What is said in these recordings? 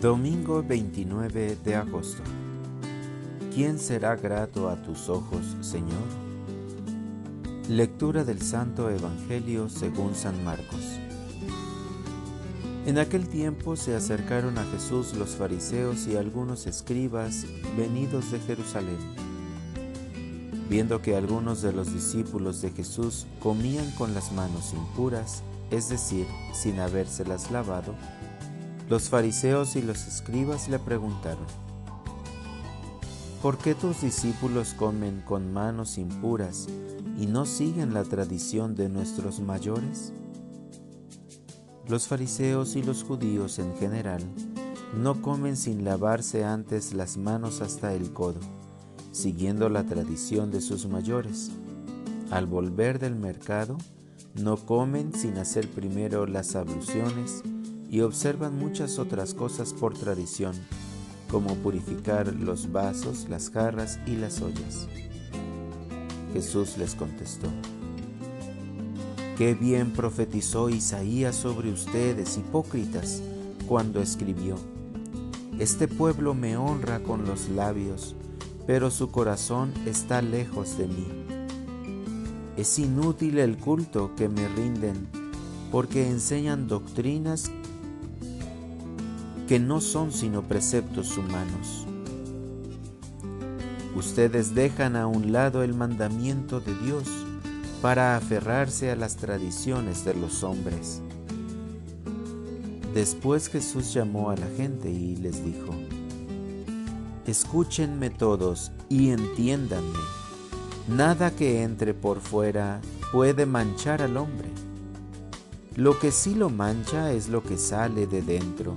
Domingo 29 de agosto. ¿Quién será grato a tus ojos, Señor? Lectura del Santo Evangelio según San Marcos. En aquel tiempo se acercaron a Jesús los fariseos y algunos escribas venidos de Jerusalén. Viendo que algunos de los discípulos de Jesús comían con las manos impuras, es decir, sin habérselas lavado, los fariseos y los escribas le preguntaron, ¿por qué tus discípulos comen con manos impuras y no siguen la tradición de nuestros mayores? Los fariseos y los judíos en general no comen sin lavarse antes las manos hasta el codo, siguiendo la tradición de sus mayores. Al volver del mercado, no comen sin hacer primero las abluciones y observan muchas otras cosas por tradición, como purificar los vasos, las jarras y las ollas. Jesús les contestó, Qué bien profetizó Isaías sobre ustedes, hipócritas, cuando escribió, Este pueblo me honra con los labios, pero su corazón está lejos de mí. Es inútil el culto que me rinden, porque enseñan doctrinas que no son sino preceptos humanos. Ustedes dejan a un lado el mandamiento de Dios para aferrarse a las tradiciones de los hombres. Después Jesús llamó a la gente y les dijo, Escúchenme todos y entiéndanme. Nada que entre por fuera puede manchar al hombre. Lo que sí lo mancha es lo que sale de dentro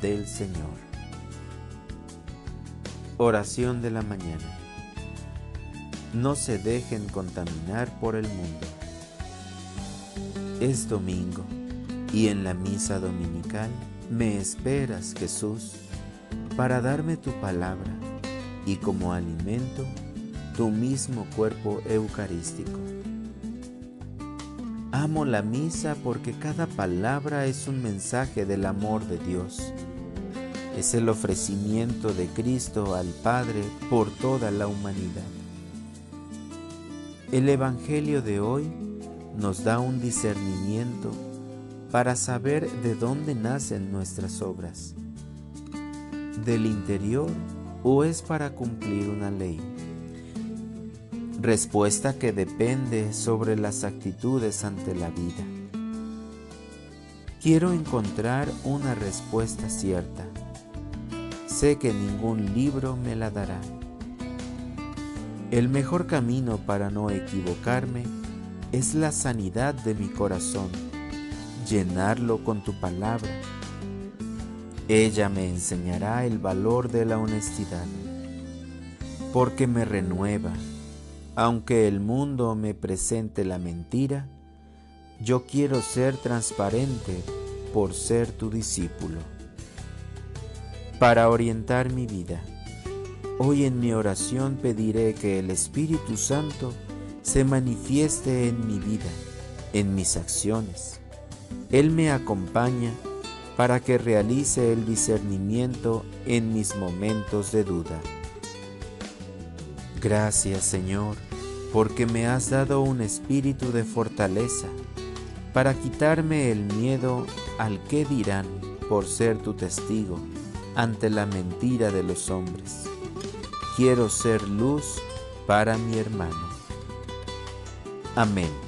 del Señor. Oración de la mañana. No se dejen contaminar por el mundo. Es domingo y en la misa dominical me esperas, Jesús, para darme tu palabra y como alimento tu mismo cuerpo eucarístico. Amo la misa porque cada palabra es un mensaje del amor de Dios. Es el ofrecimiento de Cristo al Padre por toda la humanidad. El Evangelio de hoy nos da un discernimiento para saber de dónde nacen nuestras obras, del interior o es para cumplir una ley respuesta que depende sobre las actitudes ante la vida. Quiero encontrar una respuesta cierta. Sé que ningún libro me la dará. El mejor camino para no equivocarme es la sanidad de mi corazón, llenarlo con tu palabra. Ella me enseñará el valor de la honestidad, porque me renueva aunque el mundo me presente la mentira, yo quiero ser transparente por ser tu discípulo. Para orientar mi vida, hoy en mi oración pediré que el Espíritu Santo se manifieste en mi vida, en mis acciones. Él me acompaña para que realice el discernimiento en mis momentos de duda. Gracias Señor, porque me has dado un espíritu de fortaleza para quitarme el miedo al que dirán por ser tu testigo ante la mentira de los hombres. Quiero ser luz para mi hermano. Amén.